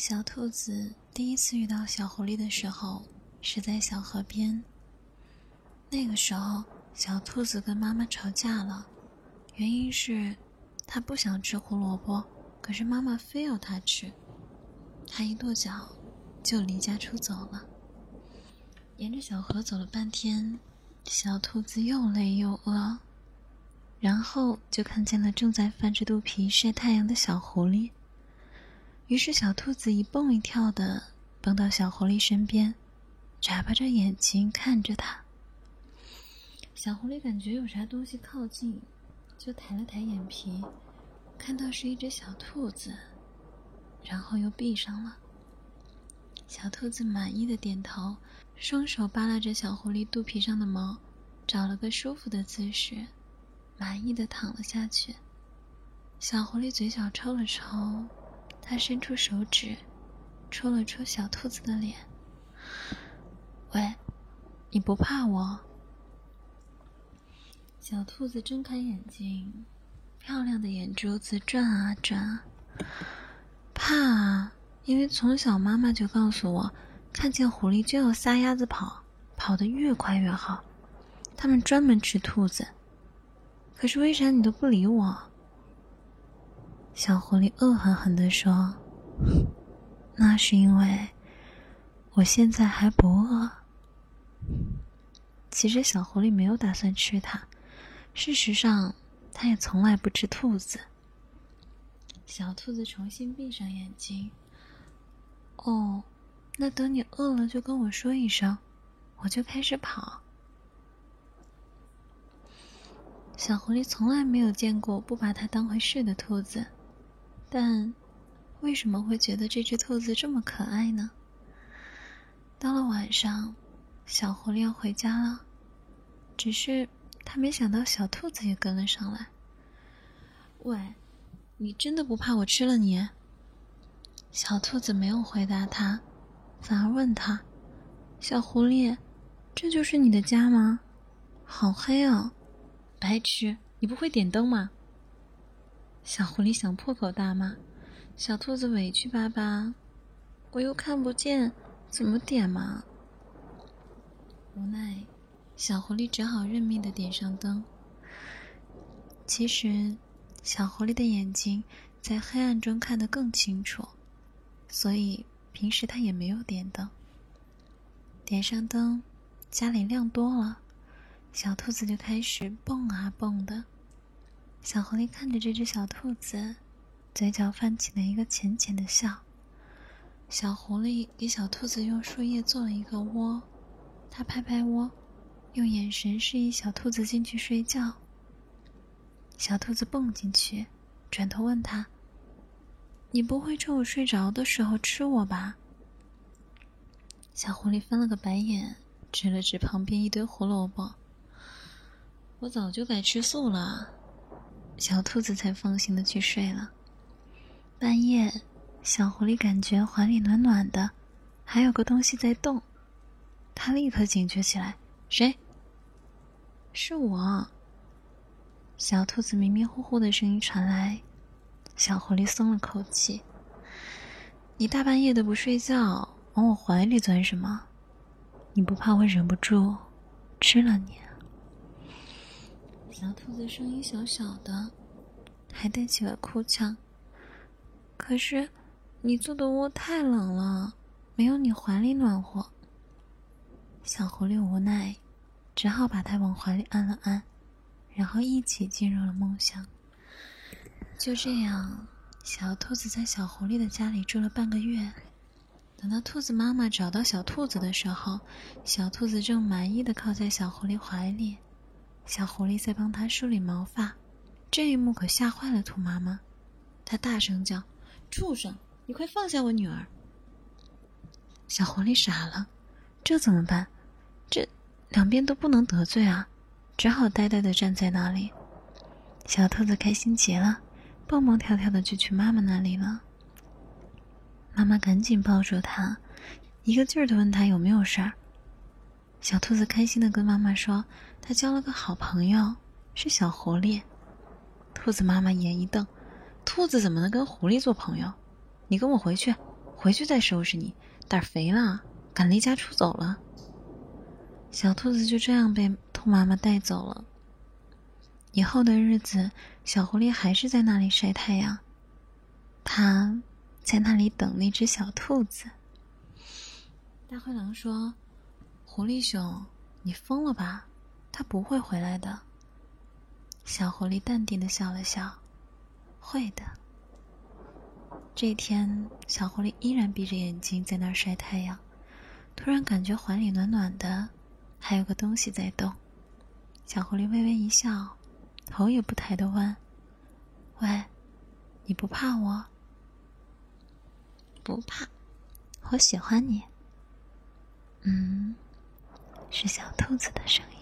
小兔子第一次遇到小狐狸的时候，是在小河边。那个时候，小兔子跟妈妈吵架了，原因是它不想吃胡萝卜，可是妈妈非要它吃。它一跺脚，就离家出走了。沿着小河走了半天，小兔子又累又饿，然后就看见了正在翻着肚皮晒太阳的小狐狸。于是，小兔子一蹦一跳的蹦到小狐狸身边，眨巴着眼睛看着它。小狐狸感觉有啥东西靠近，就抬了抬眼皮，看到是一只小兔子，然后又闭上了。小兔子满意的点头，双手扒拉着小狐狸肚皮上的毛，找了个舒服的姿势，满意的躺了下去。小狐狸嘴角抽了抽。他伸出手指，戳了戳小兔子的脸。喂，你不怕我？小兔子睁开眼睛，漂亮的眼珠子转啊转啊。怕啊，因为从小妈妈就告诉我，看见狐狸就要撒丫子跑，跑得越快越好。他们专门吃兔子。可是为啥你都不理我？小狐狸恶狠狠地说：“那是因为我现在还不饿。”其实小狐狸没有打算吃它，事实上，它也从来不吃兔子。小兔子重新闭上眼睛。哦，那等你饿了就跟我说一声，我就开始跑。小狐狸从来没有见过不把它当回事的兔子。但为什么会觉得这只兔子这么可爱呢？到了晚上，小狐狸要回家了，只是他没想到小兔子也跟了上来。喂，你真的不怕我吃了你？小兔子没有回答他，反而问他：“小狐狸，这就是你的家吗？好黑啊！白痴，你不会点灯吗？”小狐狸想破口大骂，小兔子委屈巴巴：“我又看不见，怎么点嘛？”无奈，小狐狸只好认命的点上灯。其实，小狐狸的眼睛在黑暗中看得更清楚，所以平时它也没有点灯。点上灯，家里亮多了，小兔子就开始蹦啊蹦的。小狐狸看着这只小兔子，嘴角泛起了一个浅浅的笑。小狐狸给小兔子用树叶做了一个窝，它拍拍窝，用眼神示意小兔子进去睡觉。小兔子蹦进去，转头问他：“你不会趁我睡着的时候吃我吧？”小狐狸翻了个白眼，指了指旁边一堆胡萝卜：“我早就该吃素了。”小兔子才放心的去睡了。半夜，小狐狸感觉怀里暖暖的，还有个东西在动，它立刻警觉起来：“谁？是我。”小兔子迷迷糊糊的声音传来，小狐狸松了口气：“你大半夜的不睡觉，往我怀里钻什么？你不怕我忍不住吃了你？”小兔子声音小小的，还带起了哭腔。可是，你做的窝太冷了，没有你怀里暖和。小狐狸无奈，只好把它往怀里按了按，然后一起进入了梦乡。就这样，小兔子在小狐狸的家里住了半个月。等到兔子妈妈找到小兔子的时候，小兔子正满意的靠在小狐狸怀里。小狐狸在帮它梳理毛发，这一幕可吓坏了兔妈妈，它大声叫：“畜生，你快放下我女儿！”小狐狸傻了，这怎么办？这两边都不能得罪啊，只好呆呆的站在那里。小兔子开心极了，蹦蹦跳跳的就去妈妈那里了。妈妈赶紧抱住它，一个劲儿的问他有没有事儿。小兔子开心的跟妈妈说：“它交了个好朋友，是小狐狸。”兔子妈妈眼一瞪：“兔子怎么能跟狐狸做朋友？你跟我回去，回去再收拾你。胆肥了，敢离家出走了。小兔子就这样被兔妈妈带走了。以后的日子，小狐狸还是在那里晒太阳。它在那里等那只小兔子。大灰狼说：“狐狸兄，你疯了吧？他不会回来的。”小狐狸淡定的笑了笑：“会的。”这天，小狐狸依然闭着眼睛在那儿晒太阳。突然感觉怀里暖暖的，还有个东西在动。小狐狸微微一笑，头也不抬的问：“喂，你不怕我？”“不怕，我喜欢你。”嗯，是小兔子的声音。